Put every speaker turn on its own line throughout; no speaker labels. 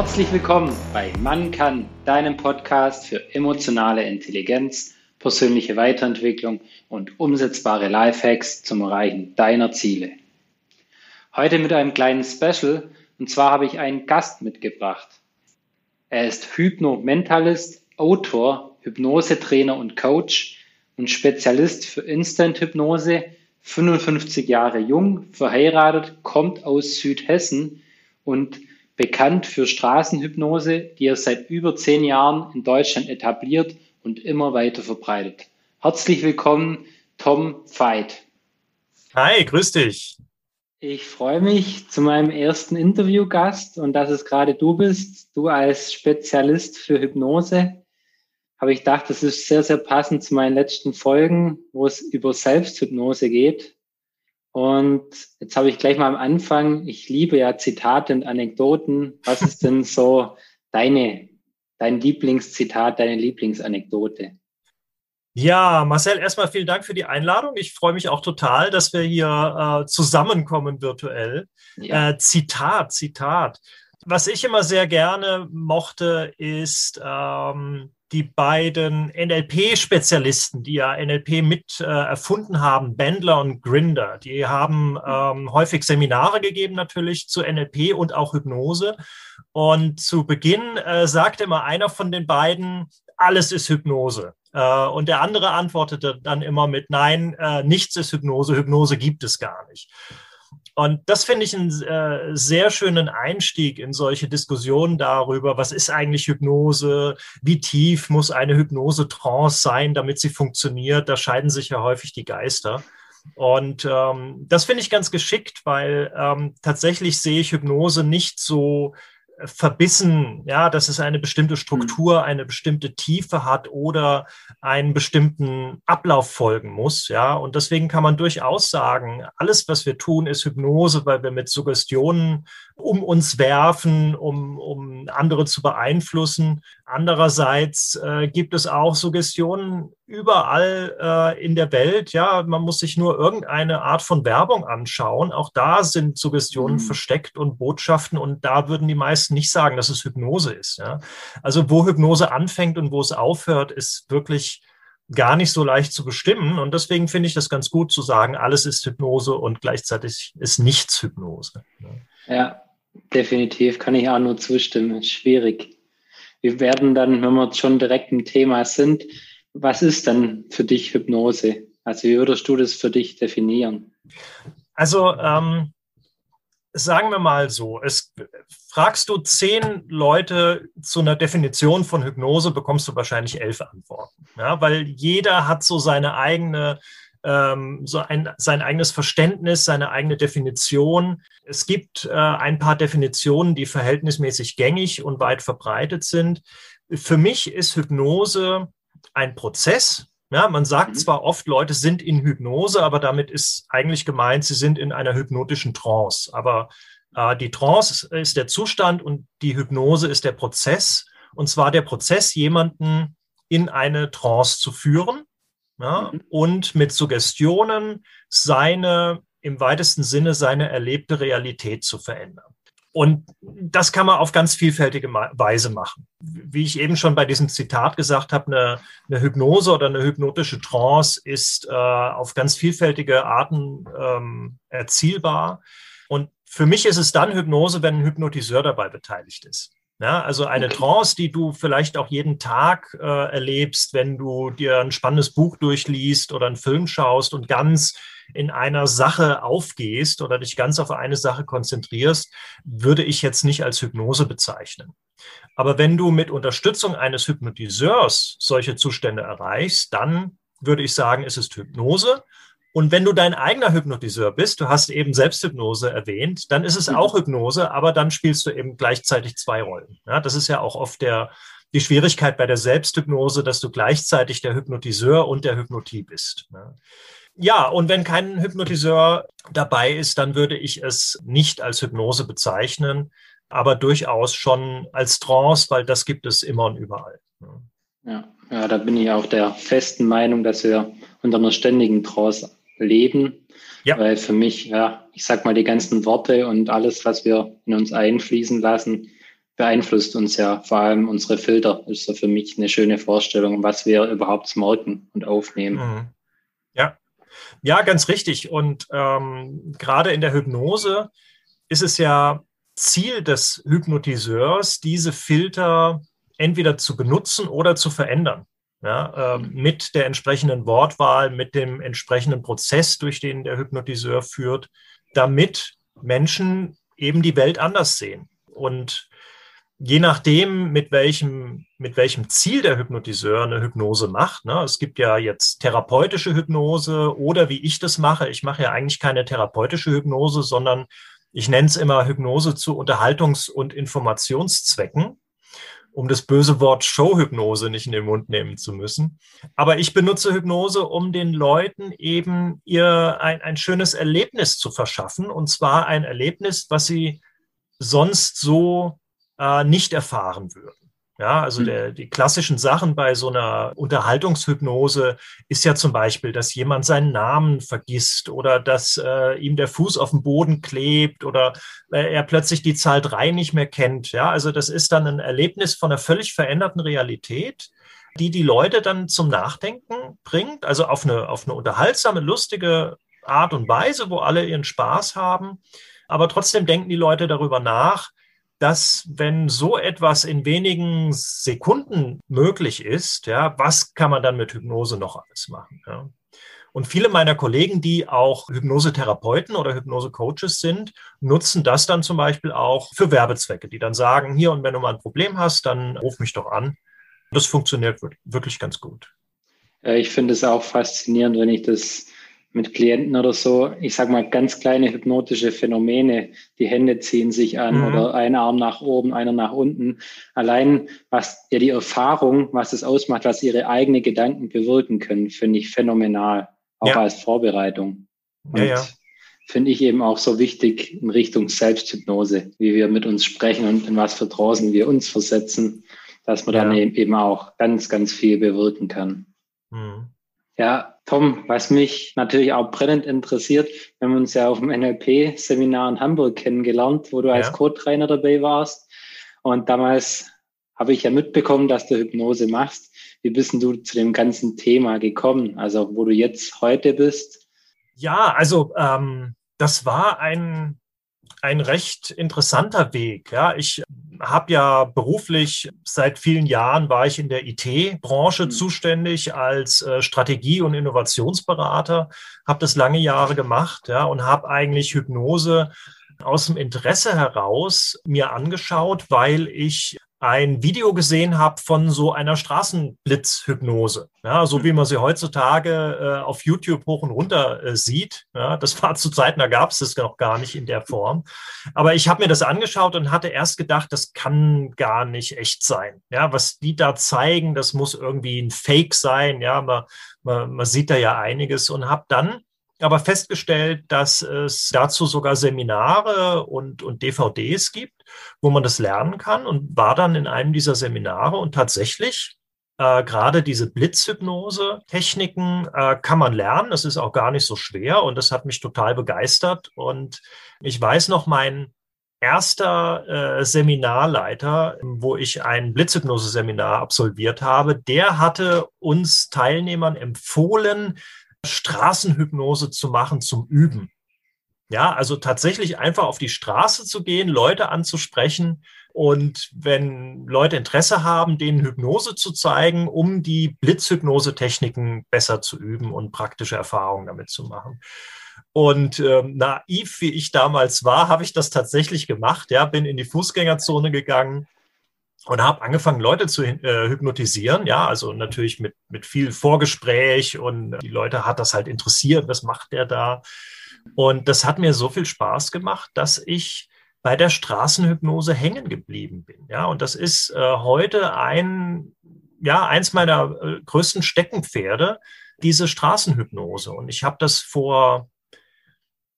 Herzlich willkommen bei Man kann, deinem Podcast für emotionale Intelligenz, persönliche Weiterentwicklung und umsetzbare Lifehacks zum Erreichen deiner Ziele. Heute mit einem kleinen Special und zwar habe ich einen Gast mitgebracht. Er ist Hypnomentalist, Autor, Hypnosetrainer und Coach und Spezialist für Instant-Hypnose, 55 Jahre jung, verheiratet, kommt aus Südhessen und bekannt für Straßenhypnose, die er seit über zehn Jahren in Deutschland etabliert und immer weiter verbreitet. Herzlich willkommen, Tom Veit.
Hi, grüß dich.
Ich freue mich zu meinem ersten Interviewgast und dass es gerade du bist. Du als Spezialist für Hypnose habe ich gedacht, das ist sehr, sehr passend zu meinen letzten Folgen, wo es über Selbsthypnose geht. Und jetzt habe ich gleich mal am Anfang, ich liebe ja Zitate und Anekdoten. Was ist denn so deine, dein Lieblingszitat, deine Lieblingsanekdote?
Ja, Marcel, erstmal vielen Dank für die Einladung. Ich freue mich auch total, dass wir hier äh, zusammenkommen virtuell. Ja. Äh, Zitat, Zitat. Was ich immer sehr gerne mochte, ist ähm, die beiden NLP-Spezialisten, die ja NLP mit äh, erfunden haben, Bandler und Grinder, die haben ähm, häufig Seminare gegeben natürlich zu NLP und auch Hypnose. Und zu Beginn äh, sagte immer einer von den beiden, alles ist Hypnose. Äh, und der andere antwortete dann immer mit, nein, äh, nichts ist Hypnose, Hypnose gibt es gar nicht. Und das finde ich einen äh, sehr schönen Einstieg in solche Diskussionen darüber, was ist eigentlich Hypnose, wie tief muss eine Hypnose-Trance sein, damit sie funktioniert. Da scheiden sich ja häufig die Geister. Und ähm, das finde ich ganz geschickt, weil ähm, tatsächlich sehe ich Hypnose nicht so verbissen, ja, dass es eine bestimmte Struktur, mhm. eine bestimmte Tiefe hat oder einen bestimmten Ablauf folgen muss, ja. Und deswegen kann man durchaus sagen, alles, was wir tun, ist Hypnose, weil wir mit Suggestionen um uns werfen, um, um andere zu beeinflussen. Andererseits äh, gibt es auch Suggestionen überall äh, in der Welt. Ja, man muss sich nur irgendeine Art von Werbung anschauen. Auch da sind Suggestionen mhm. versteckt und Botschaften und da würden die meisten nicht sagen, dass es Hypnose ist. Ja? Also wo Hypnose anfängt und wo es aufhört, ist wirklich gar nicht so leicht zu bestimmen. Und deswegen finde ich das ganz gut zu sagen, alles ist Hypnose und gleichzeitig ist nichts Hypnose.
Ja, definitiv kann ich auch nur zustimmen. Schwierig. Wir werden dann, wenn wir schon direkt im Thema sind, was ist dann für dich Hypnose? Also wie würdest du das für dich definieren?
Also ähm, sagen wir mal so, es, fragst du zehn Leute zu einer Definition von Hypnose, bekommst du wahrscheinlich elf Antworten. Ja, weil jeder hat so seine eigene ähm, so ein, sein eigenes Verständnis, seine eigene Definition. Es gibt äh, ein paar Definitionen, die verhältnismäßig gängig und weit verbreitet sind. Für mich ist Hypnose ein Prozess. Ja, man sagt mhm. zwar oft, Leute sind in Hypnose, aber damit ist eigentlich gemeint, sie sind in einer hypnotischen Trance. Aber äh, die Trance ist der Zustand und die Hypnose ist der Prozess. Und zwar der Prozess, jemanden in eine Trance zu führen ja, mhm. und mit Suggestionen seine, im weitesten Sinne, seine erlebte Realität zu verändern. Und das kann man auf ganz vielfältige Weise machen. Wie ich eben schon bei diesem Zitat gesagt habe, eine, eine Hypnose oder eine hypnotische Trance ist äh, auf ganz vielfältige Arten ähm, erzielbar. Und für mich ist es dann Hypnose, wenn ein Hypnotiseur dabei beteiligt ist. Ja, also eine Trance, die du vielleicht auch jeden Tag äh, erlebst, wenn du dir ein spannendes Buch durchliest oder einen Film schaust und ganz in einer Sache aufgehst oder dich ganz auf eine Sache konzentrierst, würde ich jetzt nicht als Hypnose bezeichnen. Aber wenn du mit Unterstützung eines Hypnotiseurs solche Zustände erreichst, dann würde ich sagen, es ist Hypnose. Und wenn du dein eigener Hypnotiseur bist, du hast eben Selbsthypnose erwähnt, dann ist es mhm. auch Hypnose, aber dann spielst du eben gleichzeitig zwei Rollen. Ja, das ist ja auch oft der, die Schwierigkeit bei der Selbsthypnose, dass du gleichzeitig der Hypnotiseur und der Hypnotie bist. Ja. Ja, und wenn kein Hypnotiseur dabei ist, dann würde ich es nicht als Hypnose bezeichnen, aber durchaus schon als Trance, weil das gibt es immer und überall.
Ja, ja da bin ich auch der festen Meinung, dass wir unter einer ständigen Trance leben. Ja. Weil für mich, ja, ich sag mal, die ganzen Worte und alles, was wir in uns einfließen lassen, beeinflusst uns ja vor allem unsere Filter. Ist so für mich eine schöne Vorstellung, was wir überhaupt merken und aufnehmen. Mhm.
Ja, ja, ganz richtig. Und ähm, gerade in der Hypnose ist es ja Ziel des Hypnotiseurs, diese Filter entweder zu benutzen oder zu verändern. Ja, äh, mit der entsprechenden Wortwahl, mit dem entsprechenden Prozess, durch den der Hypnotiseur führt, damit Menschen eben die Welt anders sehen. Und je nachdem, mit welchem, mit welchem Ziel der Hypnotiseur eine Hypnose macht. Ne? Es gibt ja jetzt therapeutische Hypnose oder wie ich das mache. Ich mache ja eigentlich keine therapeutische Hypnose, sondern ich nenne es immer Hypnose zu Unterhaltungs- und Informationszwecken, um das böse Wort Showhypnose nicht in den Mund nehmen zu müssen. Aber ich benutze Hypnose, um den Leuten eben ihr ein, ein schönes Erlebnis zu verschaffen. Und zwar ein Erlebnis, was sie sonst so äh, nicht erfahren würden. Ja, also hm. der, die klassischen Sachen bei so einer Unterhaltungshypnose ist ja zum Beispiel, dass jemand seinen Namen vergisst oder dass äh, ihm der Fuß auf dem Boden klebt oder äh, er plötzlich die Zahl drei nicht mehr kennt. Ja, also das ist dann ein Erlebnis von einer völlig veränderten Realität, die die Leute dann zum Nachdenken bringt, also auf eine, auf eine unterhaltsame, lustige Art und Weise, wo alle ihren Spaß haben. Aber trotzdem denken die Leute darüber nach, dass wenn so etwas in wenigen Sekunden möglich ist, ja, was kann man dann mit Hypnose noch alles machen? Ja? Und viele meiner Kollegen, die auch Hypnosetherapeuten oder Hypnosecoaches sind, nutzen das dann zum Beispiel auch für Werbezwecke, die dann sagen, hier und wenn du mal ein Problem hast, dann ruf mich doch an. Das funktioniert wirklich ganz gut.
Ich finde es auch faszinierend, wenn ich das mit Klienten oder so, ich sag mal, ganz kleine hypnotische Phänomene. Die Hände ziehen sich an mhm. oder ein Arm nach oben, einer nach unten. Allein was ja die Erfahrung, was es ausmacht, was ihre eigenen Gedanken bewirken können, finde ich phänomenal. Auch ja. als Vorbereitung. Und ja, ja. finde ich eben auch so wichtig in Richtung Selbsthypnose, wie wir mit uns sprechen und in was für draußen wir uns versetzen, dass man dann eben auch ganz, ganz viel bewirken kann. Mhm. Ja, Tom, was mich natürlich auch brennend interessiert, wir haben uns ja auf dem NLP-Seminar in Hamburg kennengelernt, wo du ja. als Co-Trainer dabei warst. Und damals habe ich ja mitbekommen, dass du Hypnose machst. Wie bist du zu dem ganzen Thema gekommen? Also, wo du jetzt heute bist?
Ja, also ähm, das war ein, ein recht interessanter Weg. Ja, ich habe ja beruflich seit vielen Jahren war ich in der IT-Branche mhm. zuständig als äh, Strategie- und Innovationsberater, habe das lange Jahre gemacht ja, und habe eigentlich Hypnose aus dem Interesse heraus mir angeschaut, weil ich ein Video gesehen habe von so einer Straßenblitzhypnose, ja, so wie man sie heutzutage äh, auf YouTube hoch und runter äh, sieht. Ja, das war zu Zeiten, da gab es das noch gar nicht in der Form. Aber ich habe mir das angeschaut und hatte erst gedacht, das kann gar nicht echt sein. Ja, was die da zeigen, das muss irgendwie ein Fake sein. Ja, man, man, man sieht da ja einiges und habe dann aber festgestellt, dass es dazu sogar Seminare und, und DVDs gibt, wo man das lernen kann und war dann in einem dieser Seminare und tatsächlich äh, gerade diese Blitzhypnose-Techniken äh, kann man lernen. Das ist auch gar nicht so schwer und das hat mich total begeistert. Und ich weiß noch, mein erster äh, Seminarleiter, wo ich ein Blitzhypnose-Seminar absolviert habe, der hatte uns Teilnehmern empfohlen, Straßenhypnose zu machen zum Üben. Ja, also tatsächlich einfach auf die Straße zu gehen, Leute anzusprechen und wenn Leute Interesse haben, denen Hypnose zu zeigen, um die Blitzhypnose-Techniken besser zu üben und praktische Erfahrungen damit zu machen. Und ähm, naiv wie ich damals war, habe ich das tatsächlich gemacht. Ja, bin in die Fußgängerzone gegangen, und habe angefangen, Leute zu äh, hypnotisieren. Ja, also natürlich mit, mit viel Vorgespräch und die Leute hat das halt interessiert, was macht der da? Und das hat mir so viel Spaß gemacht, dass ich bei der Straßenhypnose hängen geblieben bin. Ja, und das ist äh, heute ein, ja, eins meiner äh, größten Steckenpferde, diese Straßenhypnose. Und ich habe das vor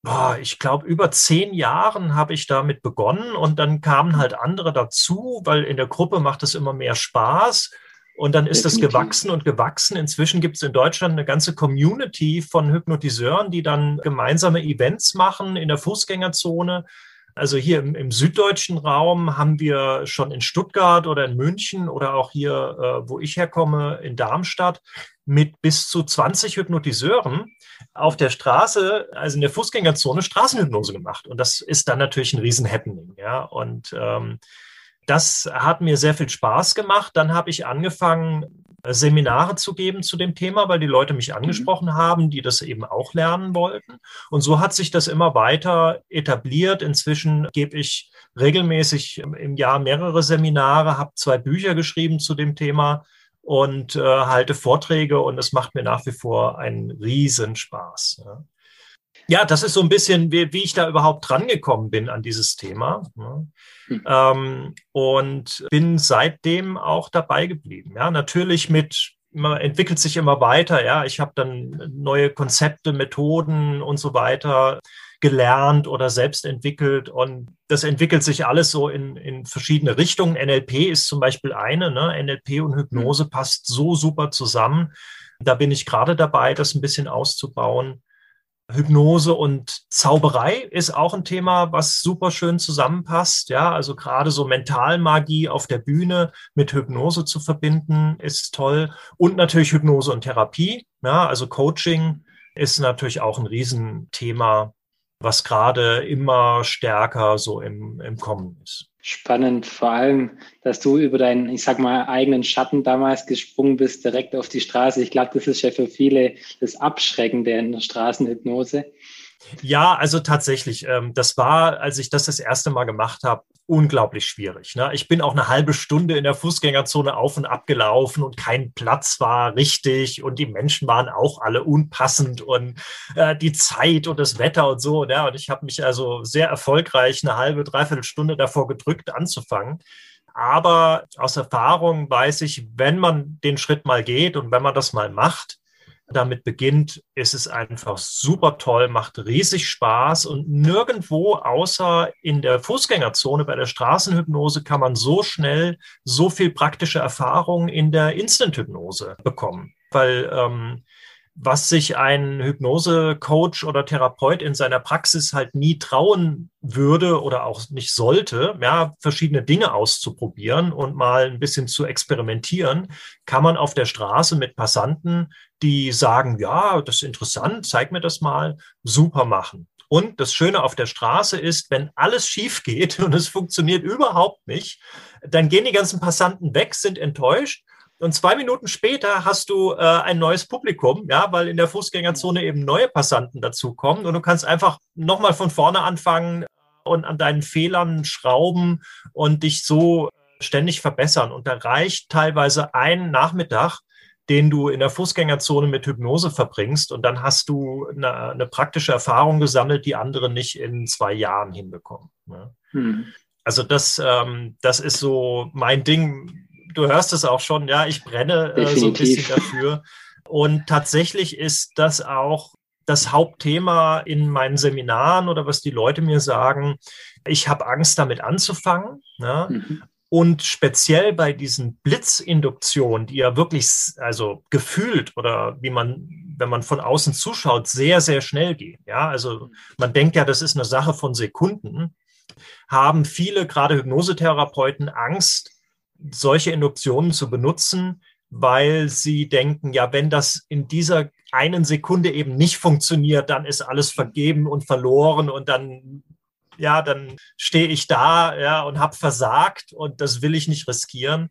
boah, ich glaube, über zehn Jahren habe ich damit begonnen und dann kamen halt andere dazu, weil in der Gruppe macht es immer mehr Spaß. Und dann ist das gewachsen und gewachsen. Inzwischen gibt es in Deutschland eine ganze Community von Hypnotiseuren, die dann gemeinsame Events machen in der Fußgängerzone Also hier im, im, süddeutschen Raum haben wir schon in Stuttgart oder in München oder auch hier, äh, wo ich herkomme, in Darmstadt, mit bis zu 20 Hypnotiseuren auf der Straße, also in der Fußgängerzone, Straßenhypnose gemacht. Und das ist dann natürlich ein Riesen-Happening. Ja? Und ähm, das hat mir sehr viel Spaß gemacht. Dann habe ich angefangen, Seminare zu geben zu dem Thema, weil die Leute mich mhm. angesprochen mhm. haben, die das eben auch lernen wollten. Und so hat sich das immer weiter etabliert. Inzwischen gebe ich regelmäßig im Jahr mehrere Seminare, habe zwei Bücher geschrieben zu dem Thema und äh, halte Vorträge und es macht mir nach wie vor einen Riesenspaß. Ja. Ja, das ist so ein bisschen, wie, wie ich da überhaupt drangekommen bin an dieses Thema. Ne? Mhm. Ähm, und bin seitdem auch dabei geblieben. Ja, natürlich mit, man entwickelt sich immer weiter. Ja, ich habe dann neue Konzepte, Methoden und so weiter gelernt oder selbst entwickelt. Und das entwickelt sich alles so in, in verschiedene Richtungen. NLP ist zum Beispiel eine. Ne? NLP und Hypnose mhm. passt so super zusammen. Da bin ich gerade dabei, das ein bisschen auszubauen. Hypnose und Zauberei ist auch ein Thema, was super schön zusammenpasst. Ja, also gerade so Mentalmagie auf der Bühne mit Hypnose zu verbinden, ist toll. Und natürlich Hypnose und Therapie. Ja, also Coaching ist natürlich auch ein Riesenthema, was gerade immer stärker so im, im Kommen ist
spannend, vor allem, dass du über deinen, ich sag mal, eigenen Schatten damals gesprungen bist, direkt auf die Straße. Ich glaube, das ist ja für viele das Abschreckende in der Straßenhypnose.
Ja, also tatsächlich, ähm, das war, als ich das das erste Mal gemacht habe, unglaublich schwierig. Ne? Ich bin auch eine halbe Stunde in der Fußgängerzone auf und ab gelaufen und kein Platz war richtig und die Menschen waren auch alle unpassend und äh, die Zeit und das Wetter und so. Ja? Und ich habe mich also sehr erfolgreich eine halbe, dreiviertel Stunde davor gedrückt anzufangen. Aber aus Erfahrung weiß ich, wenn man den Schritt mal geht und wenn man das mal macht, damit beginnt, ist es einfach super toll, macht riesig Spaß und nirgendwo außer in der Fußgängerzone bei der Straßenhypnose kann man so schnell so viel praktische Erfahrung in der Instant-Hypnose bekommen. Weil ähm, was sich ein Hypnose-Coach oder Therapeut in seiner Praxis halt nie trauen würde oder auch nicht sollte, ja, verschiedene Dinge auszuprobieren und mal ein bisschen zu experimentieren, kann man auf der Straße mit Passanten, die sagen, ja, das ist interessant, zeig mir das mal, super machen. Und das Schöne auf der Straße ist, wenn alles schief geht und es funktioniert überhaupt nicht, dann gehen die ganzen Passanten weg, sind enttäuscht und zwei Minuten später hast du äh, ein neues Publikum, ja, weil in der Fußgängerzone eben neue Passanten dazukommen und du kannst einfach nochmal von vorne anfangen und an deinen Fehlern schrauben und dich so ständig verbessern. Und da reicht teilweise ein Nachmittag, den du in der Fußgängerzone mit Hypnose verbringst und dann hast du eine, eine praktische Erfahrung gesammelt, die andere nicht in zwei Jahren hinbekommen. Ne? Hm. Also das, ähm, das ist so mein Ding du hörst es auch schon, ja, ich brenne äh, so ein bisschen dafür. Und tatsächlich ist das auch das Hauptthema in meinen Seminaren oder was die Leute mir sagen. Ich habe Angst, damit anzufangen. Ja? Mhm. Und speziell bei diesen Blitzinduktionen, die ja wirklich, also gefühlt oder wie man, wenn man von außen zuschaut, sehr, sehr schnell gehen. Ja, also man denkt ja, das ist eine Sache von Sekunden, haben viele, gerade Hypnosetherapeuten, Angst, solche Induktionen zu benutzen, weil sie denken, ja, wenn das in dieser einen Sekunde eben nicht funktioniert, dann ist alles vergeben und verloren und dann ja, dann stehe ich da ja, und habe versagt und das will ich nicht riskieren.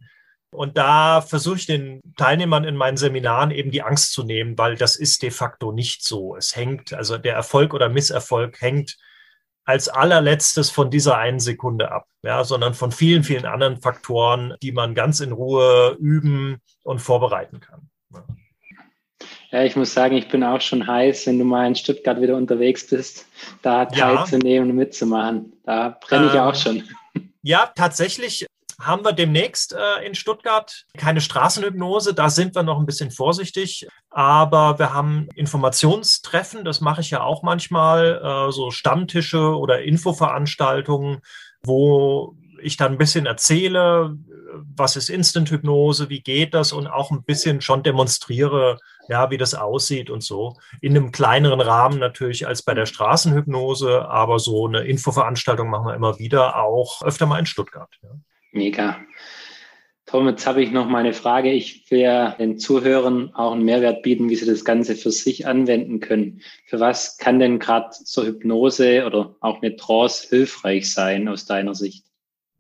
Und da versuche ich den Teilnehmern in meinen Seminaren eben die Angst zu nehmen, weil das ist de facto nicht so. Es hängt, also der Erfolg oder Misserfolg hängt als allerletztes von dieser einen Sekunde ab, ja, sondern von vielen, vielen anderen Faktoren, die man ganz in Ruhe üben und vorbereiten kann. Ja.
Ja, ich muss sagen, ich bin auch schon heiß, wenn du mal in Stuttgart wieder unterwegs bist, da teilzunehmen ja. und mitzumachen. Da brenne ich ähm, auch schon.
Ja, tatsächlich haben wir demnächst äh, in Stuttgart keine Straßenhypnose. Da sind wir noch ein bisschen vorsichtig. Aber wir haben Informationstreffen. Das mache ich ja auch manchmal. Äh, so Stammtische oder Infoveranstaltungen, wo ich dann ein bisschen erzähle, was ist Instant-Hypnose, wie geht das und auch ein bisschen schon demonstriere, ja, wie das aussieht und so. In einem kleineren Rahmen natürlich als bei der Straßenhypnose, aber so eine Infoveranstaltung machen wir immer wieder, auch öfter mal in Stuttgart. Ja.
Mega. Tom, jetzt habe ich noch mal eine Frage. Ich will den Zuhörern auch einen Mehrwert bieten, wie sie das Ganze für sich anwenden können. Für was kann denn gerade so Hypnose oder auch eine Trance hilfreich sein aus deiner Sicht?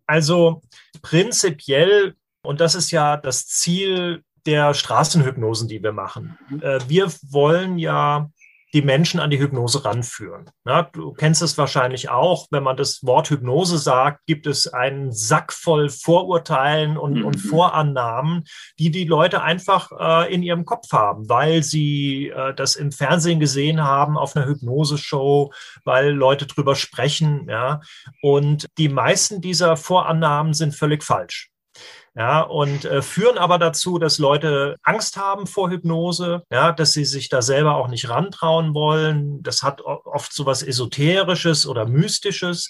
Also prinzipiell, und das ist ja das Ziel der Straßenhypnosen, die wir machen. Mhm. Äh, wir wollen ja die Menschen an die Hypnose ranführen. Ja, du kennst es wahrscheinlich auch, wenn man das Wort Hypnose sagt, gibt es einen Sack voll Vorurteilen und, mhm. und Vorannahmen, die die Leute einfach äh, in ihrem Kopf haben, weil sie äh, das im Fernsehen gesehen haben, auf einer Hypnose-Show, weil Leute drüber sprechen. Ja, und die meisten dieser Vorannahmen sind völlig falsch ja, und äh, führen aber dazu, dass Leute Angst haben vor Hypnose, ja, dass sie sich da selber auch nicht rantrauen wollen. Das hat oft so was Esoterisches oder Mystisches.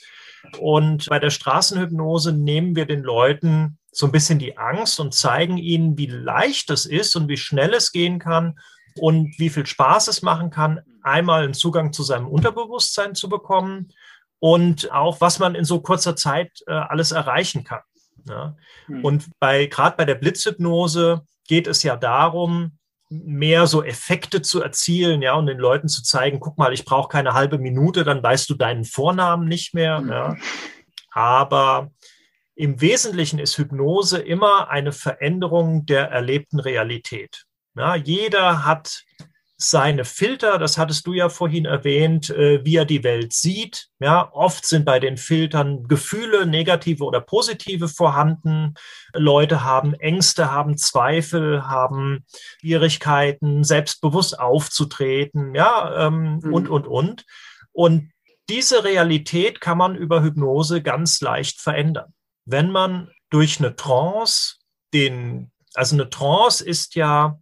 Und bei der Straßenhypnose nehmen wir den Leuten so ein bisschen die Angst und zeigen ihnen, wie leicht es ist und wie schnell es gehen kann und wie viel Spaß es machen kann, einmal einen Zugang zu seinem Unterbewusstsein zu bekommen und auch, was man in so kurzer Zeit äh, alles erreichen kann. Ja. Mhm. Und bei, gerade bei der Blitzhypnose geht es ja darum, mehr so Effekte zu erzielen, ja, und den Leuten zu zeigen, guck mal, ich brauche keine halbe Minute, dann weißt du deinen Vornamen nicht mehr. Mhm. Ja. Aber im Wesentlichen ist Hypnose immer eine Veränderung der erlebten Realität. Ja, jeder hat seine Filter, das hattest du ja vorhin erwähnt, äh, wie er die Welt sieht. Ja, oft sind bei den Filtern Gefühle, negative oder positive vorhanden. Leute haben Ängste, haben Zweifel, haben Schwierigkeiten, selbstbewusst aufzutreten, ja, ähm, mhm. und, und, und. Und diese Realität kann man über Hypnose ganz leicht verändern. Wenn man durch eine Trance den, also eine Trance ist ja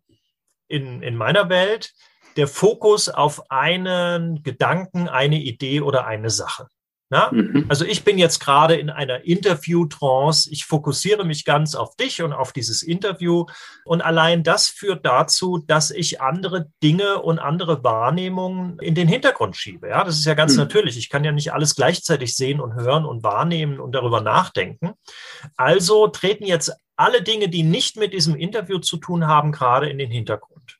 in, in meiner Welt der Fokus auf einen Gedanken, eine Idee oder eine Sache. Na? Mhm. Also ich bin jetzt gerade in einer Interview-Trance. Ich fokussiere mich ganz auf dich und auf dieses Interview. Und allein das führt dazu, dass ich andere Dinge und andere Wahrnehmungen in den Hintergrund schiebe. Ja, das ist ja ganz mhm. natürlich. Ich kann ja nicht alles gleichzeitig sehen und hören und wahrnehmen und darüber nachdenken. Also treten jetzt alle Dinge, die nicht mit diesem Interview zu tun haben, gerade in den Hintergrund.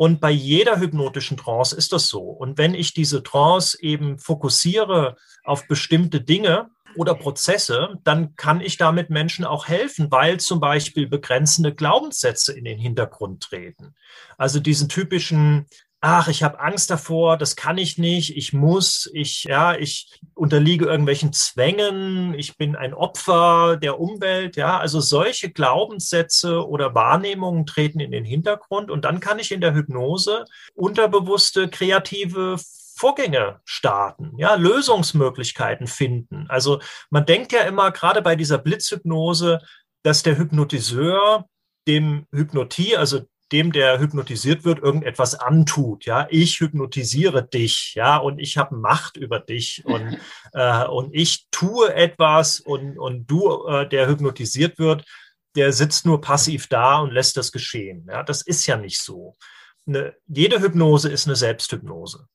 Und bei jeder hypnotischen Trance ist das so. Und wenn ich diese Trance eben fokussiere auf bestimmte Dinge oder Prozesse, dann kann ich damit Menschen auch helfen, weil zum Beispiel begrenzende Glaubenssätze in den Hintergrund treten. Also diesen typischen ach, ich habe Angst davor, das kann ich nicht, ich muss, ich, ja, ich unterliege irgendwelchen Zwängen, ich bin ein Opfer der Umwelt, ja, also solche Glaubenssätze oder Wahrnehmungen treten in den Hintergrund und dann kann ich in der Hypnose unterbewusste kreative Vorgänge starten, ja, Lösungsmöglichkeiten finden. Also man denkt ja immer gerade bei dieser Blitzhypnose, dass der Hypnotiseur dem Hypnotie, also dem, der hypnotisiert wird, irgendetwas antut. Ja, ich hypnotisiere dich, ja, und ich habe Macht über dich und, äh, und ich tue etwas und, und du, äh, der hypnotisiert wird, der sitzt nur passiv da und lässt das geschehen. Ja, das ist ja nicht so. Eine, jede Hypnose ist eine Selbsthypnose.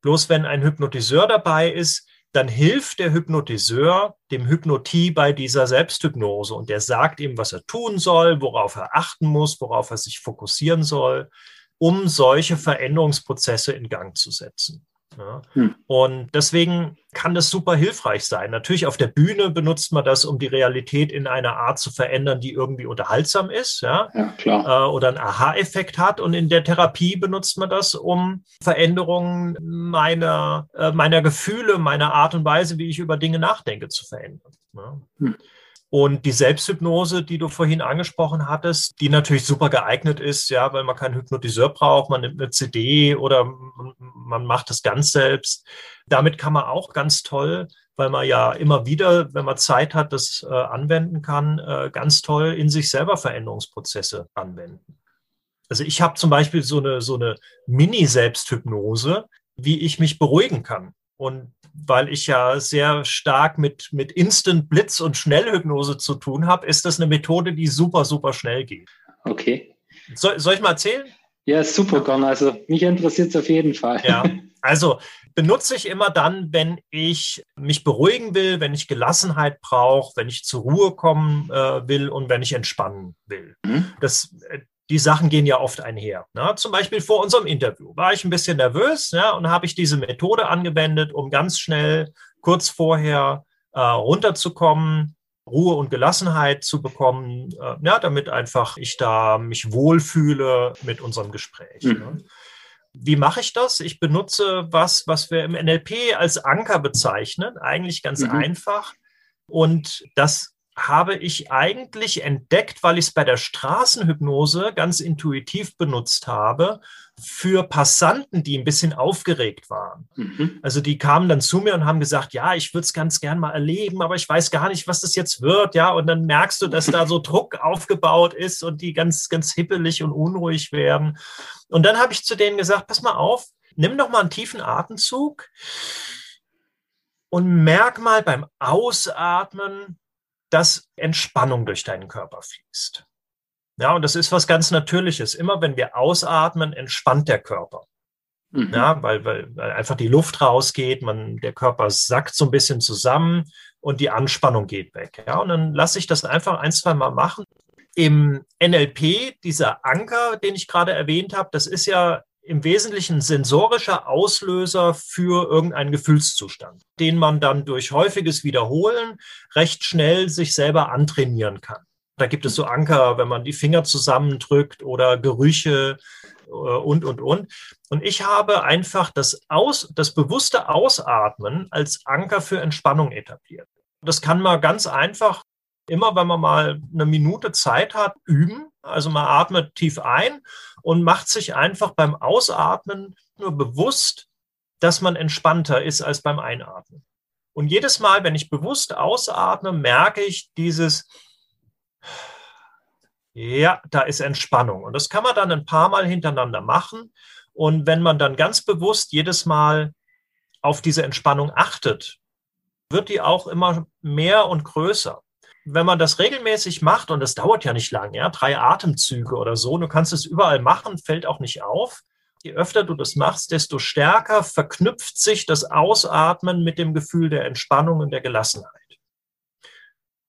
Bloß wenn ein Hypnotiseur dabei ist, dann hilft der Hypnotiseur dem Hypnotie bei dieser Selbsthypnose und der sagt ihm, was er tun soll, worauf er achten muss, worauf er sich fokussieren soll, um solche Veränderungsprozesse in Gang zu setzen. Ja. Hm. Und deswegen kann das super hilfreich sein. Natürlich auf der Bühne benutzt man das, um die Realität in einer Art zu verändern, die irgendwie unterhaltsam ist, ja, ja klar. Äh, oder einen Aha-Effekt hat. Und in der Therapie benutzt man das, um Veränderungen meiner, äh, meiner Gefühle, meiner Art und Weise, wie ich über Dinge nachdenke, zu verändern. Ja. Hm. Und die Selbsthypnose, die du vorhin angesprochen hattest, die natürlich super geeignet ist, ja, weil man keinen Hypnotiseur braucht, man nimmt eine CD oder man macht es ganz selbst. Damit kann man auch ganz toll, weil man ja immer wieder, wenn man Zeit hat, das äh, anwenden kann, äh, ganz toll in sich selber Veränderungsprozesse anwenden. Also ich habe zum Beispiel so eine, so eine Mini-Selbsthypnose, wie ich mich beruhigen kann. Und weil ich ja sehr stark mit, mit Instant Blitz und Schnellhypnose zu tun habe, ist das eine Methode, die super, super schnell geht.
Okay.
Soll, soll ich mal erzählen?
Ja, super, Gern. Also mich interessiert es auf jeden Fall.
Ja, also benutze ich immer dann, wenn ich mich beruhigen will, wenn ich Gelassenheit brauche, wenn ich zur Ruhe kommen äh, will und wenn ich entspannen will. Mhm. Das, die Sachen gehen ja oft einher. Ne? Zum Beispiel vor unserem Interview war ich ein bisschen nervös ja, und habe ich diese Methode angewendet, um ganz schnell kurz vorher äh, runterzukommen, Ruhe und Gelassenheit zu bekommen, äh, ja, damit einfach ich da mich wohlfühle mit unserem Gespräch. Mhm. Ne? Wie mache ich das? Ich benutze was, was wir im NLP als Anker bezeichnen, eigentlich ganz mhm. einfach. Und das habe ich eigentlich entdeckt, weil ich es bei der Straßenhypnose ganz intuitiv benutzt habe für Passanten, die ein bisschen aufgeregt waren. Mhm. Also die kamen dann zu mir und haben gesagt, ja, ich würde es ganz gern mal erleben, aber ich weiß gar nicht, was das jetzt wird, ja. Und dann merkst du, dass da so Druck aufgebaut ist und die ganz, ganz hippelig und unruhig werden. Und dann habe ich zu denen gesagt, pass mal auf, nimm doch mal einen tiefen Atemzug und merk mal beim Ausatmen, dass Entspannung durch deinen Körper fließt. Ja, und das ist was ganz Natürliches. Immer wenn wir ausatmen, entspannt der Körper. Mhm. Ja, weil, weil, weil einfach die Luft rausgeht, man, der Körper sackt so ein bisschen zusammen und die Anspannung geht weg. Ja, und dann lasse ich das einfach ein, zwei Mal machen. Im NLP, dieser Anker, den ich gerade erwähnt habe, das ist ja im Wesentlichen sensorischer Auslöser für irgendeinen Gefühlszustand, den man dann durch häufiges Wiederholen recht schnell sich selber antrainieren kann. Da gibt es so Anker, wenn man die Finger zusammendrückt oder Gerüche äh, und, und, und. Und ich habe einfach das, Aus, das bewusste Ausatmen als Anker für Entspannung etabliert. Das kann man ganz einfach immer, wenn man mal eine Minute Zeit hat, üben. Also man atmet tief ein und macht sich einfach beim Ausatmen nur bewusst, dass man entspannter ist als beim Einatmen. Und jedes Mal, wenn ich bewusst ausatme, merke ich dieses, ja, da ist Entspannung. Und das kann man dann ein paar Mal hintereinander machen. Und wenn man dann ganz bewusst jedes Mal auf diese Entspannung achtet, wird die auch immer mehr und größer wenn man das regelmäßig macht, und das dauert ja nicht lang, ja, drei Atemzüge oder so, du kannst es überall machen, fällt auch nicht auf. Je öfter du das machst, desto stärker verknüpft sich das Ausatmen mit dem Gefühl der Entspannung und der Gelassenheit.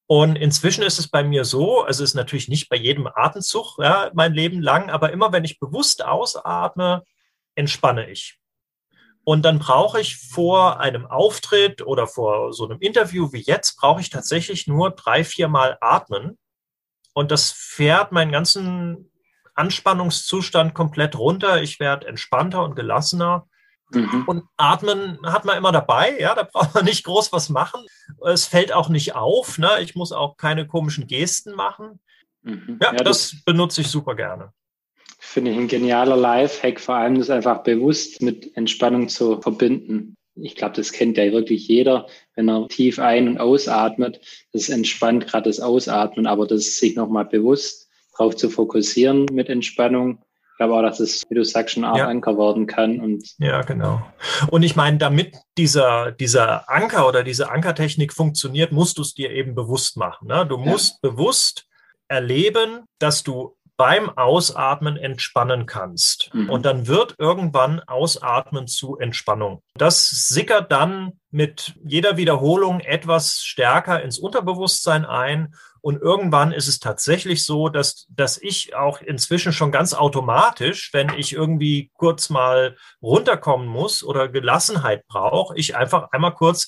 Und inzwischen ist es bei mir so, also es ist natürlich nicht bei jedem Atemzug ja, mein Leben lang, aber immer wenn ich bewusst ausatme, entspanne ich. Und dann brauche ich vor einem Auftritt oder vor so einem Interview wie jetzt, brauche ich tatsächlich nur drei, vier Mal atmen. Und das fährt meinen ganzen Anspannungszustand komplett runter. Ich werde entspannter und gelassener. Mhm. Und atmen hat man immer dabei, ja, da braucht man nicht groß was machen. Es fällt auch nicht auf, ne? Ich muss auch keine komischen Gesten machen. Mhm. Ja, ja, das, das benutze ich super gerne
finde ich ein genialer Live-Hack, vor allem das einfach bewusst mit Entspannung zu verbinden. Ich glaube, das kennt ja wirklich jeder, wenn er tief ein- und ausatmet. Das entspannt gerade das Ausatmen, aber das sich nochmal bewusst darauf zu fokussieren mit Entspannung. Ich glaube auch, dass es, wie du sagst, schon auch ja. Anker werden kann. Und
ja, genau. Und ich meine, damit dieser, dieser Anker oder diese Ankertechnik funktioniert, musst du es dir eben bewusst machen. Ne? Du musst ja. bewusst erleben, dass du beim Ausatmen entspannen kannst. Mhm. Und dann wird irgendwann Ausatmen zu Entspannung. Das sickert dann mit jeder Wiederholung etwas stärker ins Unterbewusstsein ein. Und irgendwann ist es tatsächlich so, dass, dass ich auch inzwischen schon ganz automatisch, wenn ich irgendwie kurz mal runterkommen muss oder Gelassenheit brauche, ich einfach einmal kurz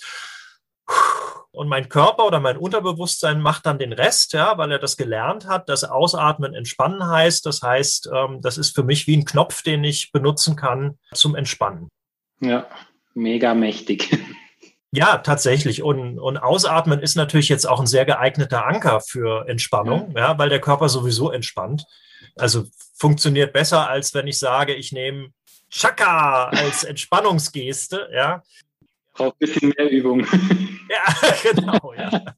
und mein Körper oder mein Unterbewusstsein macht dann den Rest, ja, weil er das gelernt hat, dass Ausatmen entspannen heißt. Das heißt, ähm, das ist für mich wie ein Knopf, den ich benutzen kann zum Entspannen.
Ja, mega mächtig.
Ja, tatsächlich. Und, und Ausatmen ist natürlich jetzt auch ein sehr geeigneter Anker für Entspannung, ja. ja, weil der Körper sowieso entspannt. Also funktioniert besser, als wenn ich sage, ich nehme Chaka als Entspannungsgeste, ja.
Braucht ein bisschen mehr Übung.
Ja, genau, ja.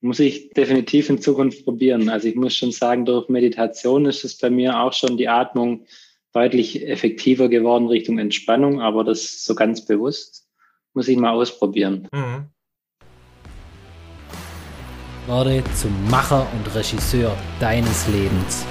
Muss ich definitiv in Zukunft probieren. Also ich muss schon sagen, durch Meditation ist es bei mir auch schon die Atmung deutlich effektiver geworden Richtung Entspannung, aber das so ganz bewusst muss ich mal ausprobieren. Mhm.
Werde zum Macher und Regisseur deines Lebens.